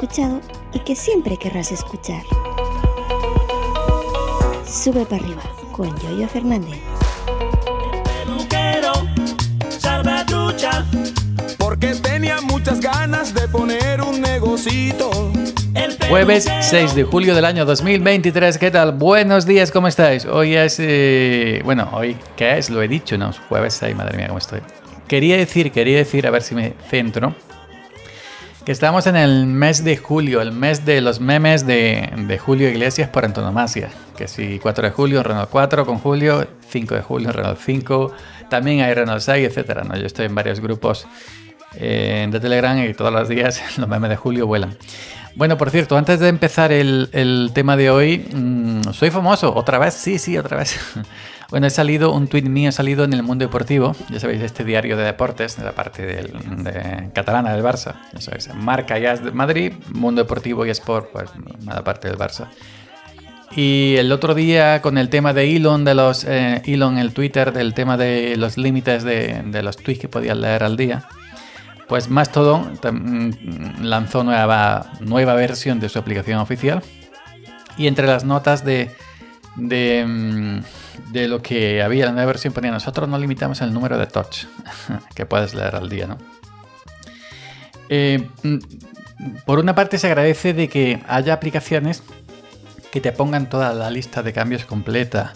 escuchado y que siempre querrás escuchar. Sube para arriba con Yoyo Fernández. Porque tenía muchas ganas de poner un negocito. el Jueves peluquero. 6 de julio del año 2023, ¿qué tal? Buenos días, ¿cómo estáis? Hoy es... eh, bueno, hoy, ¿qué es? Lo he dicho, ¿no? Jueves 6, madre mía, ¿cómo estoy? Quería decir, quería decir, a ver si me centro, que estamos en el mes de julio, el mes de los memes de, de Julio Iglesias por antonomasia. Que si 4 de julio, Renault 4 con Julio, 5 de julio, Renault 5, también hay Renault 6, etcétera, ¿no? Yo estoy en varios grupos eh, de Telegram y todos los días los memes de Julio vuelan. Bueno, por cierto, antes de empezar el, el tema de hoy, mmm, soy famoso, otra vez, sí, sí, otra vez. bueno, he salido, un tuit mío ha salido en el Mundo Deportivo, ya sabéis, este diario de deportes, de la parte del, de, catalana del Barça, ya sabéis, marca ya es de Madrid, Mundo Deportivo y Sport, pues la parte del Barça. Y el otro día con el tema de Elon, de los eh, Elon, el Twitter, del tema de los límites de, de los tweets que podías leer al día, pues Mastodon lanzó nueva, nueva versión de su aplicación oficial. Y entre las notas de, de, mm, de lo que había la nueva versión ponía nosotros no limitamos el número de touch que puedes leer al día, ¿no? Eh, mm, por una parte se agradece de que haya aplicaciones que te pongan toda la lista de cambios completa.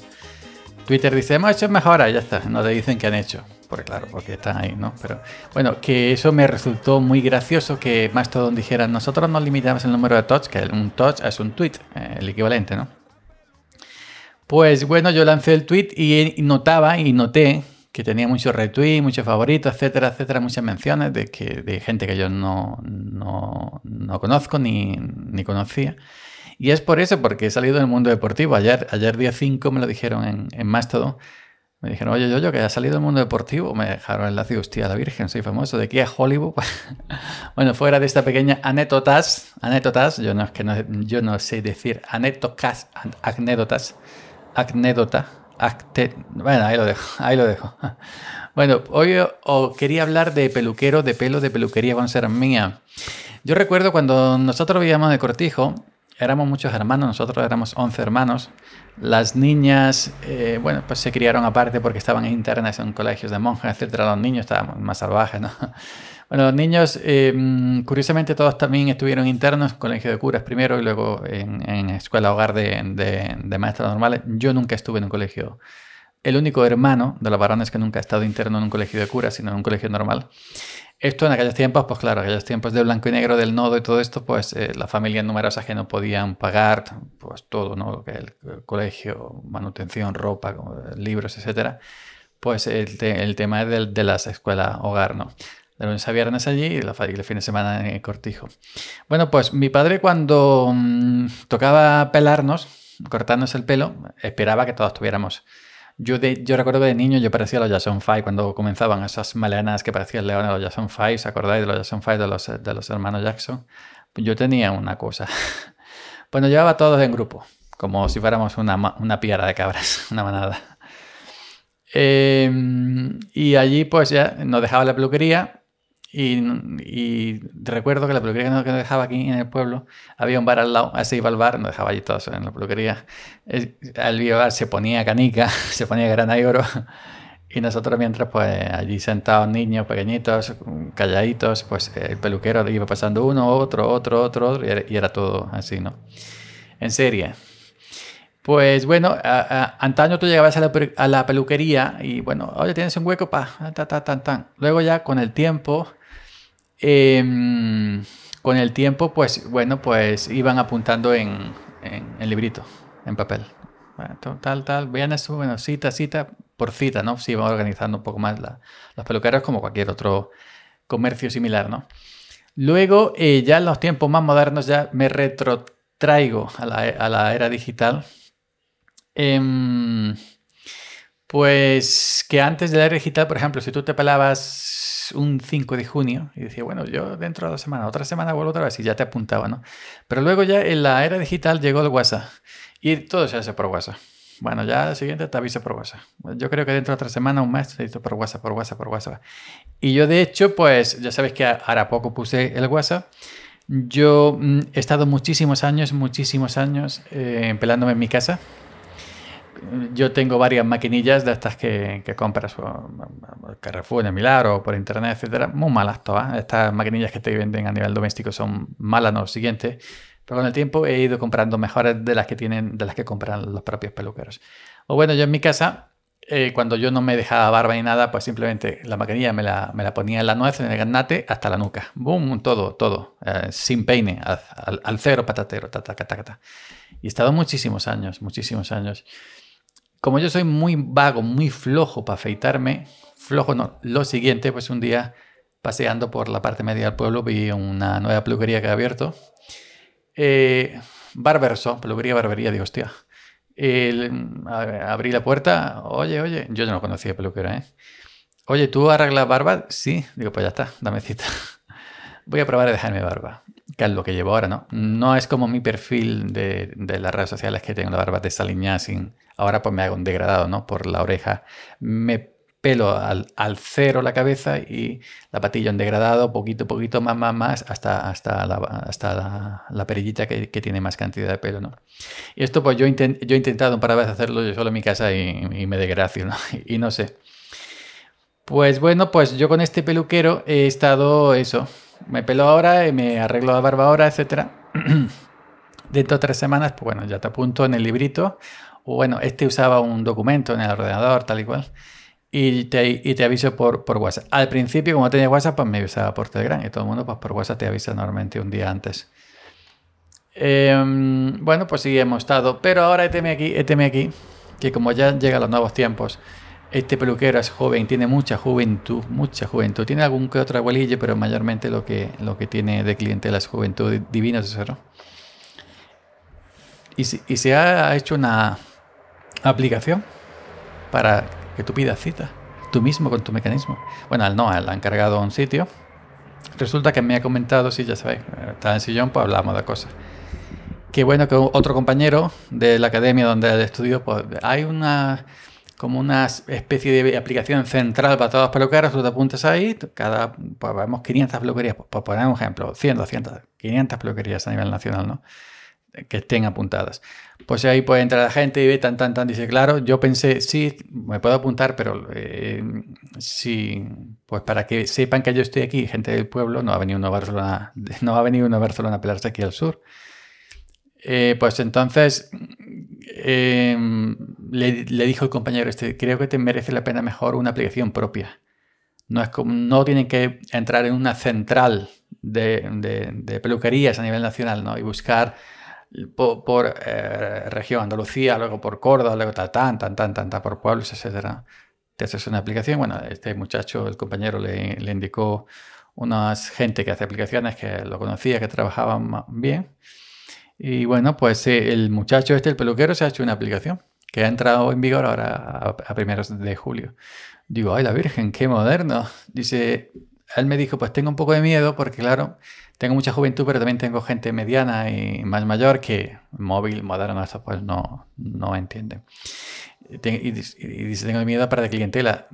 Twitter dice, hemos hecho mejora, ya está, no te dicen que han hecho. Porque claro, porque están ahí, ¿no? Pero bueno, que eso me resultó muy gracioso que Mastodon dijera, nosotros no limitamos el número de touch, que un touch es un tweet, eh, el equivalente, ¿no? Pues bueno, yo lancé el tweet y notaba y noté que tenía muchos retweets, muchos favoritos, etcétera, etcétera, muchas menciones de, que, de gente que yo no, no, no conozco ni, ni conocía. Y es por eso, porque he salido del mundo deportivo. Ayer, ayer día 5 me lo dijeron en, en Mastodon. Me dijeron, oye, yo, yo, que ha salido del mundo deportivo. Me dejaron el lazo, hostia, la Virgen, soy famoso. ¿De aquí a Hollywood? bueno, fuera de esta pequeña anécdotas, anécdotas, yo no, es que no, yo no sé decir anécdotas, anécdotas, anécdota, acte, bueno, ahí lo dejo, ahí lo dejo. bueno, hoy os quería hablar de peluquero, de pelo, de peluquería con ser mía. Yo recuerdo cuando nosotros vivíamos de Cortijo, éramos muchos hermanos, nosotros éramos 11 hermanos. Las niñas, eh, bueno, pues se criaron aparte porque estaban internas en colegios de monjas, etcétera. Los niños estaban más salvajes, ¿no? Bueno, los niños, eh, curiosamente, todos también estuvieron internos colegio de curas primero y luego en, en escuela hogar de, de, de maestras normales. Yo nunca estuve en un colegio. El único hermano de los varones que nunca ha estado interno en un colegio de curas, sino en un colegio normal. Esto en aquellos tiempos, pues claro, aquellos tiempos de blanco y negro del nodo y todo esto, pues eh, las familias numerosas que no podían pagar, pues todo, ¿no? El, el colegio, manutención, ropa, libros, etcétera, pues el, te, el tema de, de, las escuelas hogar, ¿no? De lunes a viernes allí y, el fin de semana en el cortijo. Bueno, pues mi padre cuando mmm, tocaba pelarnos, cortarnos el pelo, esperaba que todos tuviéramos yo, yo recuerdo que de niño yo parecía a los Jason 5 cuando comenzaban esas melenas que parecían leones a los Jason 5. ¿Os acordáis de los Jason 5 de los, de los hermanos Jackson? Yo tenía una cosa. Pues nos llevaba todos en grupo, como si fuéramos una, una piara de cabras, una manada. Eh, y allí pues ya nos dejaba la peluquería y, y, recuerdo que la peluquería que nos dejaba aquí en el pueblo, había un bar al lado, así iba al bar, nos dejaba allí todos en la peluquería. Al bar se ponía canica, se ponía grana y oro. Y nosotros mientras pues allí sentados niños pequeñitos, calladitos, pues el peluquero iba pasando uno, otro, otro, otro, otro y era, y era todo así, ¿no? En serie. Pues bueno, a, a, antaño tú llegabas a la, a la, peluquería y bueno, oye, tienes un hueco, pa, ta, ta, tan, tan. Luego ya con el tiempo, eh, con el tiempo, pues bueno, pues iban apuntando en, en, librito, en papel. Bueno, tal, tal, vean eso, bueno, cita, cita, por cita, ¿no? Se iban organizando un poco más la, las peluqueras como cualquier otro comercio similar, ¿no? Luego, eh, ya en los tiempos más modernos, ya me retrotraigo a la, la era digital. Eh, pues que antes de la era digital, por ejemplo, si tú te pelabas un 5 de junio y decías, bueno, yo dentro de dos semanas, otra semana vuelvo otra vez y ya te apuntaba, ¿no? Pero luego ya en la era digital llegó el WhatsApp y todo se hace por WhatsApp. Bueno, ya el siguiente te aviso por WhatsApp. Yo creo que dentro de otra semana, un mes, te aviso por WhatsApp, por WhatsApp, por WhatsApp. Y yo, de hecho, pues ya sabes que ahora poco puse el WhatsApp. Yo mm, he estado muchísimos años, muchísimos años eh, pelándome en mi casa. Yo tengo varias maquinillas de estas que, que compras por Carrefour, en Milagro, por internet, etcétera. Muy malas todas. Estas maquinillas que te venden a nivel doméstico son malas, no lo siguiente. Pero con el tiempo he ido comprando mejores de las que tienen, de las que compran los propios peluqueros. O bueno, yo en mi casa, eh, cuando yo no me dejaba barba ni nada, pues simplemente la maquinilla me la, me la ponía en la nuez, en el ganate, hasta la nuca. Boom, todo, todo. eh, sin peine, al, al- al cero patatero, ta, ta, ta, ta, ta. Y he estado muchísimos años, muchísimos años. Como yo soy muy vago, muy flojo para afeitarme, flojo no, lo siguiente, pues un día paseando por la parte media del pueblo vi una nueva peluquería que ha abierto eh, Barberso, peluquería, barbería, digo, hostia. El- abrí la puerta, oye, oye, yo no conocía peluquera, ¿eh? Oye, ¿tú arreglas barba? Sí, digo, pues ya está, dame cita. Voy a probar a dejarme barba, que es lo que llevo ahora, ¿no? No es como mi perfil de, las redes sociales que tengo la barba desaliñada sin... Ahora pues me hago un degradado, ¿no? Por la oreja. Me pelo al, cero la cabeza y la patilla en degradado, poquito, poquito, más, más, más, hasta, hasta, la, hasta la, perillita que, tiene más cantidad de pelo, ¿no? Y esto pues yo, inten- yo he intentado un par de veces hacerlo yo solo en mi casa y, y me desgracio, ¿no? Y no sé. Pues bueno, pues yo con este peluquero he estado eso. Me pelo ahora y me arreglo la barba ahora, etcétera. Dentro de tres semanas, pues bueno, ya te apunto en el librito. O bueno, este usaba un documento en el ordenador, tal y cual. Y te, y te aviso por, por WhatsApp. Al principio, como tenía WhatsApp, pues me avisaba por Telegram. Y todo el mundo, pues por WhatsApp te avisa normalmente un día antes. Em, bueno, pues sí, hemos estado. Pero ahora éteme aquí, éteme aquí. Que como ya llegan los nuevos tiempos, este peluquero es joven, tiene mucha juventud, mucha juventud. Tiene algún que otro abuelillo, pero mayormente lo que, lo que tiene de clientela es juventud divina, ¿no? Y, y se ha hecho una aplicación para que tú pidas cita, tú mismo con tu mecanismo. Bueno, él no, él ha encargado un sitio. Resulta que me ha comentado, sí, ya sabéis, está en sillón, pues hablamos de cosas. Qué bueno que otro compañero de la academia donde él estudió, pues hay una como una especie de aplicación central para todos los peluqueros, tú te apuntas ahí, cada, pues vemos 500 peluquerías, por, por poner un ejemplo, 100, 200, 500 peluquerías a nivel nacional, ¿no? Que estén apuntadas. Pues ahí puede entrar la gente y ve tan, tan, tan, dice, claro, yo pensé, sí, me puedo apuntar, pero eh, sí, pues para que sepan que yo estoy aquí, gente del pueblo, no va a venir uno a Barcelona, no va a venir uno a Barcelona a pelarse aquí al sur. Eh, pues entonces eh, le, dijo el compañero este, creo que te merece la pena mejor una aplicación propia. No, es como, no tienen que entrar en una central de, peluquerías a nivel nacional ¿no? y buscar por, eh, región, Andalucía, luego por Córdoba, luego tal, tan, tan, tan, tan, por pueblos, etc. Te haces una aplicación. Bueno, este muchacho, el compañero, le, le indicó unas gente que hace aplicaciones que lo conocía, que trabajaban bien. Y bueno, pues eh, el muchacho este, el peluquero, se ha hecho una aplicación que ha entrado en vigor ahora a, primeros de julio. Digo, ay, la Virgen, qué moderno. Dice, él me dijo, pues tengo un poco de miedo porque, claro, tengo mucha juventud, pero también tengo gente mediana y más mayor que móvil, moderno, eso pues no, no entienden. Y dice, tengo miedo para la clientela.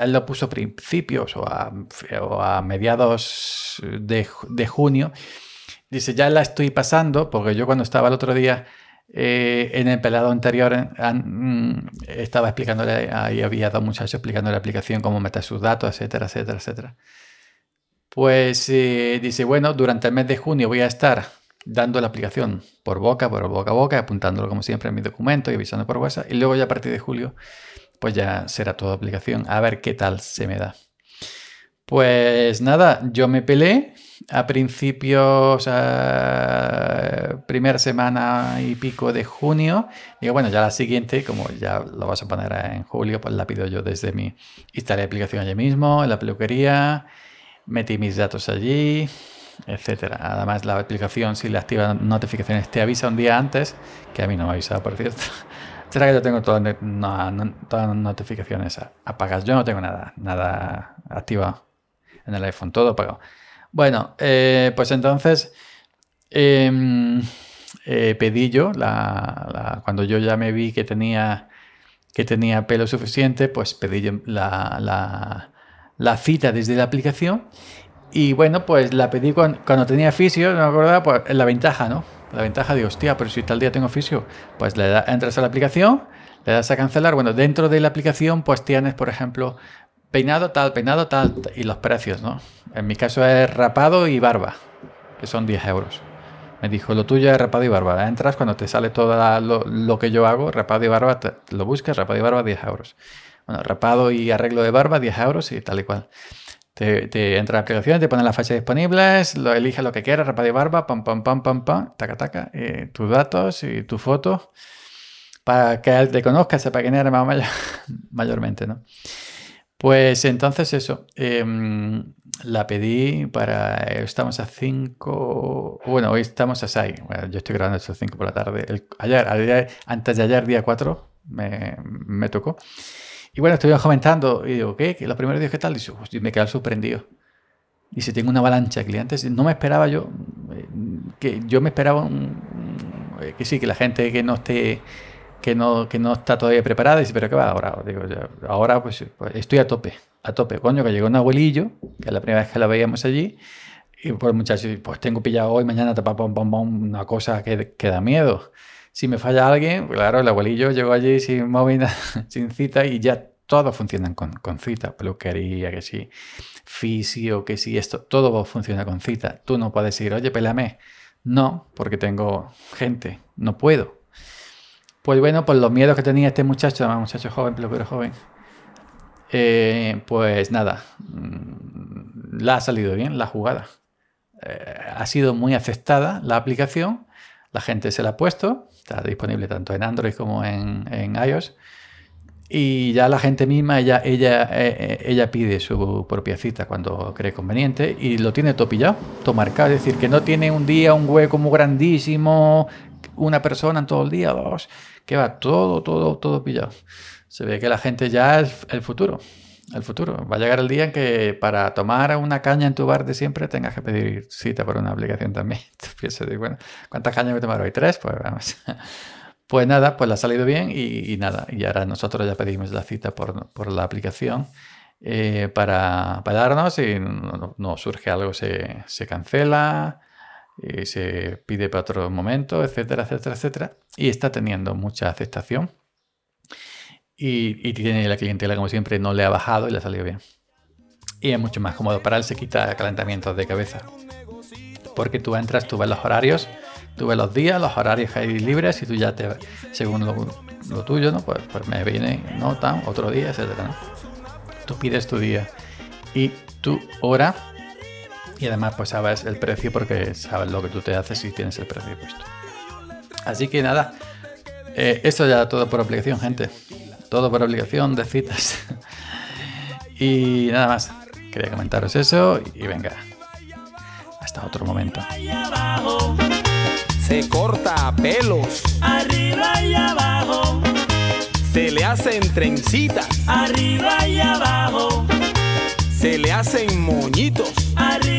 Él lo puso a principios o a, o a mediados de, de junio. Dice, ya la estoy pasando, porque yo cuando estaba el otro día eh, en el pelado anterior eh, estaba explicándole, ahí había dos muchachos explicando la aplicación, cómo meter sus datos, etcétera, etcétera, etcétera. Pues eh, dice, bueno, durante el mes de junio voy a estar dando la aplicación por boca, por boca a boca, apuntándolo como siempre en mi documento y avisando por WhatsApp. Y luego ya a partir de julio, pues ya será toda aplicación. A ver qué tal se me da. Pues nada, yo me peleé a principios, a primera semana y pico de junio. Digo, bueno, ya la siguiente, como ya lo vas a poner en julio, pues la pido yo desde mi... Instalé aplicación allí mismo, en la peluquería, metí mis datos allí, etcétera. Además, la aplicación, si le activa notificaciones, te avisa un día antes, que a mí no me ha avisado, por cierto. Será que yo tengo todas, no, las notificaciones apagadas. Yo no tengo nada, nada activado en el iPhone, todo apagado. Bueno, eh, pues entonces, eh, eh, pedí yo, la- cuando yo ya me vi que tenía, que tenía pelo suficiente, pues pedí yo la, la- cita desde la aplicación. Y bueno, pues la pedí cuando, cuando tenía fisio, no me acordaba, pues la ventaja, ¿no? La ventaja de, hostia, pero si tal día tengo fisio, pues le da- entras a la aplicación, le das a cancelar. Bueno, dentro de la aplicación, pues tienes, por ejemplo, peinado tal, peinado tal, y los precios, ¿no? En mi caso es rapado y barba, que son 10 euros. Me dijo, lo tuyo es rapado y barba. Entras cuando te sale todo lo, que yo hago, rapado y barba, lo buscas, rapado y barba, 10 euros. Bueno, rapado y arreglo de barba, 10 euros y tal y cual. Te, te entra la aplicación, te pone las fechas disponibles, lo eliges lo que quieras, rapado y barba, pam, pam, pam, pam, pam, taca, taca, tus datos y tu foto, para que él te conozca, sepa quién eres más mayormente, ¿no? Pues entonces eso, em, la pedí para, estamos a 5, bueno, hoy estamos a 6, bueno, yo estoy grabando esto a 5 por la tarde, El- ayer, ayer- antes de ayer, día 4, me, me tocó. Y bueno, estuvimos comentando y digo, ¿qué? ¿Qué? ¿Los primeros días qué tal? Y me quedé sorprendido. Y si tengo una avalancha de clientes, no me esperaba yo, eh, que yo me esperaba un- eh, que sí, que la gente que no esté, que no, que no está todavía preparada, dice, pero ¿qué va ahora? Digo, ahora pues, pues estoy a tope, a tope. Coño, que llegó un abuelillo, que es la primera vez que la veíamos allí, y pues muchachos, pues tengo pillado hoy, mañana, tapa, pom, pom, pom, una cosa que, que da miedo. Si me falla alguien, claro, el abuelillo llegó allí sin móvil, sin cita y ya todos funcionan con, con cita. Peluquería, que sí, fisio, que sí, esto, todo funciona con cita. Tú no puedes decir, oye, pelame. No, porque tengo gente, no puedo. Pues bueno, por los miedos que tenía este muchacho, además muchacho joven, peluquero joven, eh, pues nada, mm, la ha salido bien la jugada. Eh, ha sido muy aceptada la aplicación, la gente se la ha puesto, está disponible tanto en Android como en, iOS. Y ya la gente misma, ella, ella, eh, ella pide su propia cita cuando cree conveniente y lo tiene todo pillado, todo marcado. Es decir, que no tiene un día un hueco muy grandísimo, una persona en todo el día, dos, que va todo, todo, todo pillado. Se ve que la gente ya es el futuro. El futuro. Va a llegar el día en que para tomar una caña en tu bar de siempre tengas que pedir cita por una aplicación también. Tú piensas, bueno, ¿cuántas cañas voy a tomar hoy? ¿Tres? Pues vamos. Pues nada, pues le ha salido bien y, nada. Y ahora nosotros ya pedimos la cita por, por la aplicación eh, para, para darnos y no, no surge algo, se, se cancela, se pide para otro momento, etcétera, etcétera, etcétera. Y está teniendo mucha aceptación. Y, tiene la clientela, como siempre, no le ha bajado y le ha salido bien. Y es mucho más cómodo. Para él se quita calentamientos de cabeza. Porque tú entras, tú ves los horarios, tú ves los días, los horarios que hay libres y tú ya te, según lo, tuyo, ¿no? Pues, pues me viene, no, tan, otro día, etcétera. Tú pides tu día y tu hora y además pues sabes el precio porque sabes lo que tú te haces y tienes el precio puesto. Así que nada, eh, esto ya todo por aplicación, gente. Todo por aplicación de citas. y nada más. Quería comentaros eso y venga. Hasta otro momento. Se corta a pelos, arriba y abajo, se le hacen trencitas, arriba y abajo, se le hacen moñitos, arriba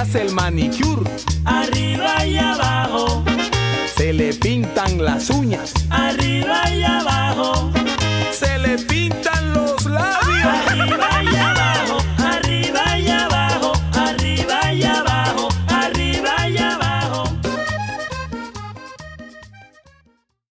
hace el manicure. Arriba y abajo. Se le pintan las uñas. Arriba y abajo. Se le pintan los labios.